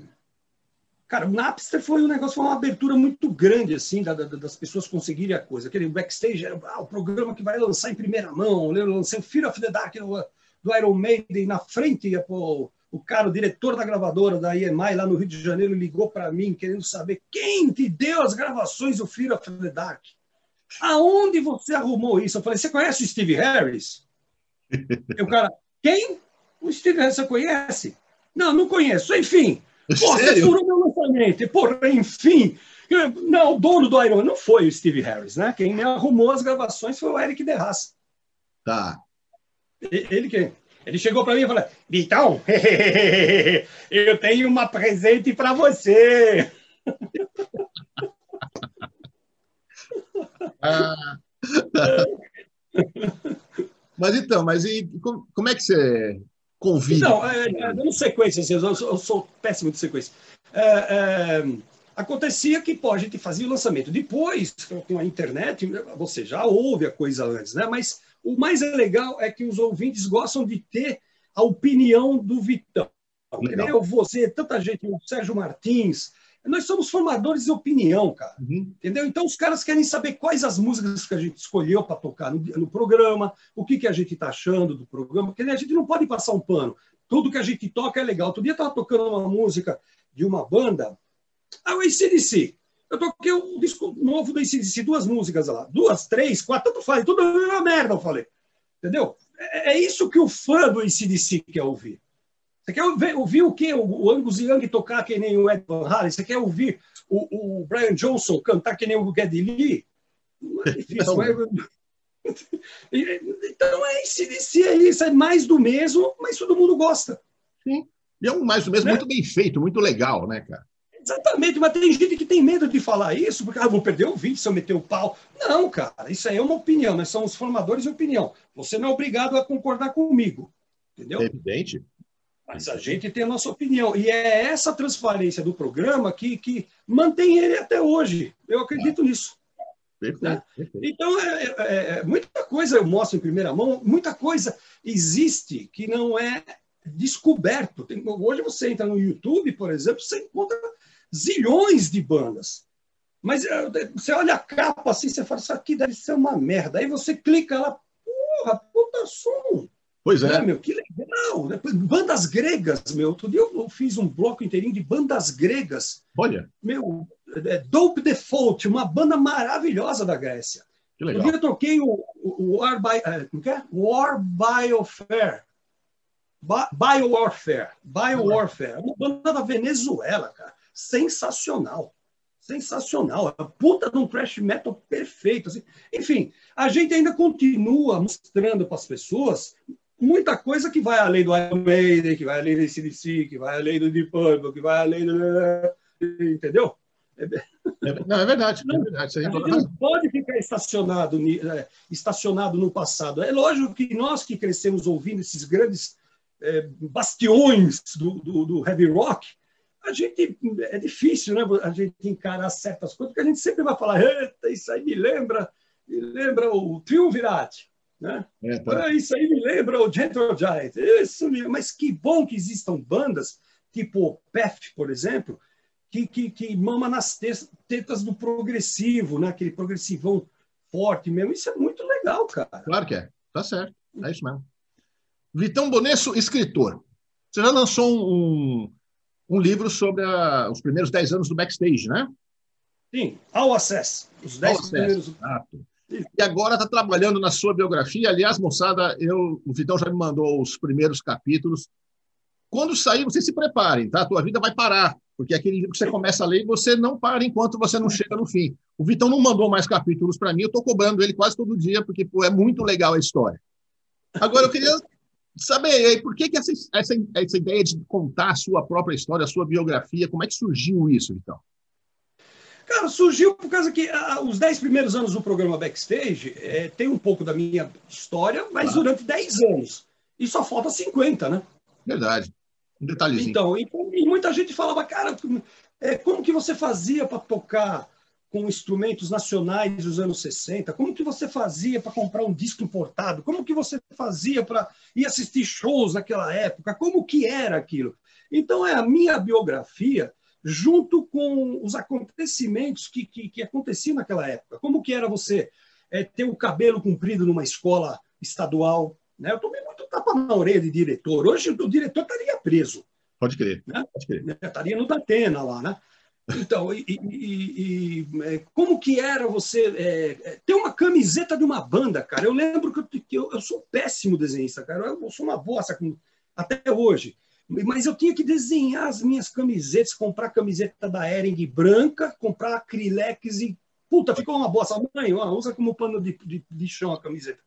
Cara, o Napster foi um negócio, foi uma abertura muito grande, assim, da, da, das pessoas conseguirem a coisa. Aquele backstage era ah, o programa que vai lançar em primeira mão. Eu lancei o Fear of the Dark do, do Iron Maiden na frente, pô, o cara, o diretor da gravadora da EMI lá no Rio de Janeiro, ligou para mim querendo saber quem te deu as gravações do Fear of the Dark. Aonde você arrumou isso? Eu falei, você conhece o Steve Harris? e o cara, quem? O Steve Harris você conhece? Não, não conheço. Enfim, Porra, você furou meu lançamento. Porra, enfim. Não, o dono do Iron não foi o Steve Harris, né? Quem me arrumou as gravações foi o Eric Derras. Tá. Ele que ele chegou para mim e falou: Vitão, eu tenho uma presente para você. Ah. mas então, mas e como é que você convive? Não, é, é, dando sequência, assim, eu, sou, eu sou péssimo de sequência. É, é, acontecia que pô, a gente fazia o lançamento. Depois, com a internet, você já ouve a coisa antes, né? Mas o mais legal é que os ouvintes gostam de ter a opinião do Vitão. Legal. Eu, você, tanta gente, o Sérgio Martins, nós somos formadores de opinião, cara. Uhum. Entendeu? Então os caras querem saber quais as músicas que a gente escolheu para tocar no, no, programa, o que, que a gente está achando do programa, porque a gente não pode passar um pano. Tudo que a gente toca é legal. Outro dia eu estava tocando uma música de uma banda, a o ACDC. Eu toquei o disco novo do ACDC, duas músicas lá. Duas, três, quatro, tanto faz. Tudo é uma merda, eu falei. Entendeu? É, é isso que o fã do ACDC quer ouvir. Você quer ouvir, ouvir o quê? O, Angus Young tocar que nem o Ed Van Halen? Você quer ouvir o, o Brian Johnson cantar que nem o Geddy Lee? Não é difícil. Não. É... então é ACDC, é isso. É mais do mesmo, mas todo mundo gosta. Sim. E é um mais do mesmo né? muito bem feito, muito legal, né, cara? Exatamente, mas tem gente que tem medo de falar isso, porque ah, vou perder o vídeo se eu meter o pau. Não, cara, isso aí é uma opinião, nós somos formadores de opinião. Você não é obrigado a concordar comigo, entendeu? É evidente. Mas a gente tem a nossa opinião. E é essa transparência do programa que, que mantém ele até hoje. Eu acredito nisso. Perfeito, né? perfeito. Então, é, é, é, muita coisa eu mostro em primeira mão, muita coisa existe que não é descoberto. Tem, hoje você entra no YouTube, por exemplo, você encontra zilhões de bandas. Mas eh, você olha a capa assim, você fala, isso aqui deve ser uma merda. Aí você clica lá, porra, puta som. Pois é. é meu, que legal. Bandas gregas, meu. Outro dia eu fiz um bloco inteirinho de bandas gregas. Olha. Meu, é Dope Default, uma banda maravilhosa da Grécia. Que legal. Um dia eu toquei o, o, o War, by, uh, War Biofair. Biowarfare. Biowarfare. Uma banda da Venezuela, cara sensacional. Sensacional. A puta de um thrash metal perfeito. Assim. Enfim, a gente ainda continua mostrando para as pessoas muita coisa que vai além do Iron Maiden, que vai além do CDC, que vai além do Deep Purple, que vai além do... Entendeu? É, não, é verdade. É verdade. a gente não pode ficar estacionado, é, estacionado no passado. É lógico que nós que crescemos ouvindo esses grandes é, bastiões do, do, do heavy rock, a gente é difícil, né? A gente encarar certas coisas, porque a gente sempre vai falar, eita, isso aí me lembra, me lembra o Triunvirate, né? É, tá. Ah, isso aí me lembra o Gentle Giant. Isso me... Mas que bom que existam bandas, tipo Peft, por exemplo, que, que, que mama nas tetas do progressivo, né? Aquele progressivão forte mesmo. Isso é muito legal, cara. Claro que é. Tá certo. É isso mesmo. Vitão Bonesso, escritor. Você já lançou um, um livro sobre a, os primeiros 10 anos do backstage, né? Sim, All Access. Os 10 primeiros. Exato. E agora está trabalhando na sua biografia. Aliás, moçada, eu, o Vitão já me mandou os primeiros capítulos. Quando sair, vocês se preparem, tá? A tua vida vai parar, porque aquele livro que você começa a ler, você não para enquanto você não chega no fim. O Vitão não mandou mais capítulos para mim, eu estou cobrando ele quase todo dia, porque pô, é muito legal a história. Agora, eu queria saber por que, que essa, essa, essa ideia de contar a sua própria história, a sua biografia, como é que surgiu isso, então? Cara, surgiu por causa que ah, os dez primeiros anos do programa Backstage é, tem um pouco da minha história, mas durante dez anos. E só falta 50, né? Verdade. Um detalhezinho. Então, e, e muita gente falava, cara, é, como que você fazia para tocar com instrumentos nacionais dos anos 60? Como que você fazia para comprar um disco importado? Como que você fazia para ir assistir shows naquela época? Como que era aquilo? Então, é a minha biografia junto com os acontecimentos que, que, que aconteciam naquela época. Como que era você é, ter o cabelo comprido numa escola estadual? Né? Eu tomei muito tapa na orelha de diretor. Hoje o diretor estaria preso. Pode crer. Né? Pode crer. Né? Estaria no Datena lá, né? Então, e, e, e, é, como que era você é, é, ter uma camiseta de uma banda, cara? Eu lembro que eu, eu, sou péssimo desenhista, cara. Eu sou uma bosta até hoje. Mas eu tinha que desenhar as minhas camisetas, comprar camiseta da Ering branca, comprar acrilex e. Puta, ficou uma bosta. Mãe, ó, usa como pano de, de, de chão a camiseta.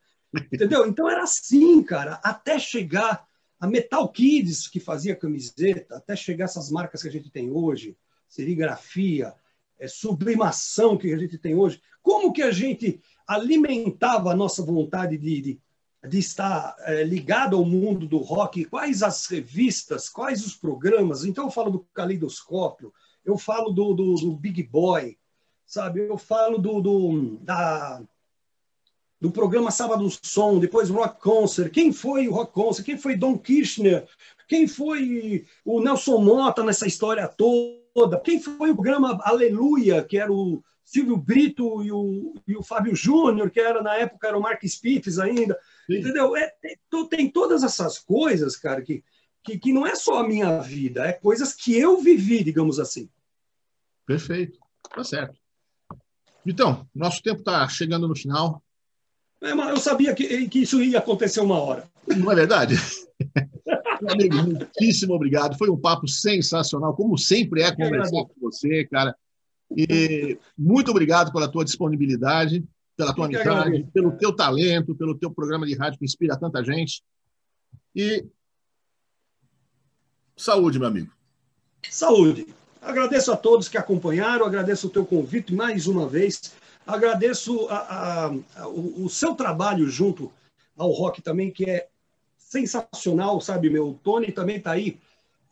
Entendeu? Então era assim, cara, até chegar a Metal Kids, que fazia camiseta, até chegar essas marcas que a gente tem hoje, serigrafia, é, sublimação que a gente tem hoje. Como que a gente alimentava a nossa vontade de, de de estar é, ligado ao mundo do rock, quais as revistas, quais os programas. Então, eu falo do Caleidoscópio, eu falo do, do, do Big Boy, sabe? Eu falo do, do, da, do programa Sábado Som, depois Rock Concert. Quem foi o Rock Concert? Quem foi Don Kirchner? Quem foi o Nelson Mota nessa história toda? Quem foi o programa Aleluia, que era o Silvio Brito e o, e o Fábio Júnior, que era na época era o Mark Spitz ainda. Sim. Entendeu? É, tem, tem, todas essas coisas, cara, que, que, que não é só a minha vida, é coisas que eu vivi, digamos assim. Perfeito. Tá certo. Então, nosso tempo está chegando no final. É, eu sabia que, que isso ia acontecer uma hora. Não é verdade? Meu amigo, muitíssimo obrigado. Foi um papo sensacional, como sempre é conversar com você, cara. E muito obrigado pela tua disponibilidade pela tua amizade, pelo teu talento, pelo teu programa de rádio que inspira tanta gente. E saúde, meu amigo. Saúde. Agradeço a todos que acompanharam, agradeço o teu convite mais uma vez, agradeço a, a, a, o, o, seu trabalho junto ao rock também, que é sensacional, sabe, meu? O Tony também está aí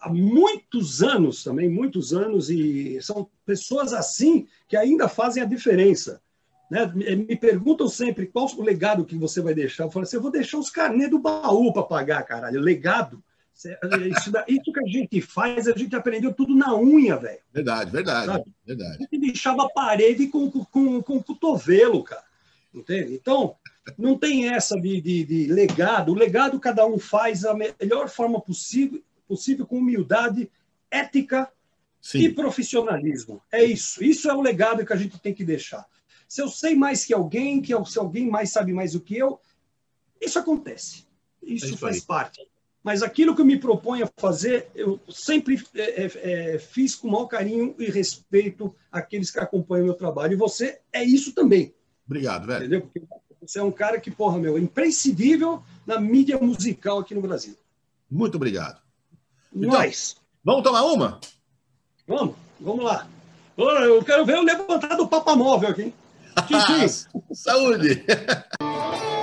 há muitos anos também, muitos anos, e são pessoas assim que ainda fazem a diferença. Né? Me perguntam sempre qual o legado que você vai deixar. Eu falo assim: eu vou deixar os carnês do baú para pagar, caralho. Legado. Isso, isso, que a gente faz, a gente aprendeu tudo na unha, velho. Verdade, verdade, verdade. A gente deixava a parede com, com, com o cotovelo, cara. Entende? Então, não tem essa de, de, de, legado. O legado cada um faz da melhor forma possível, possível com humildade, ética Sim. e profissionalismo. É isso. Isso é o legado que a gente tem que deixar. Se eu sei mais que alguém, que eu, se alguém mais sabe mais do que eu, isso acontece. Isso, é isso faz aí. parte. Mas aquilo que eu me proponho a fazer, eu sempre é, é, é, fiz com o maior carinho e respeito aqueles que acompanham o meu trabalho. E você é isso também. Obrigado, velho. Entendeu? Porque você é um cara que, porra, meu, é imprescindível na mídia musical aqui no Brasil. Muito obrigado. Nós. Então, vamos tomar uma? Vamos, vamos lá. Eu quero ver o levantar do Papa Móvel aqui. Saúde!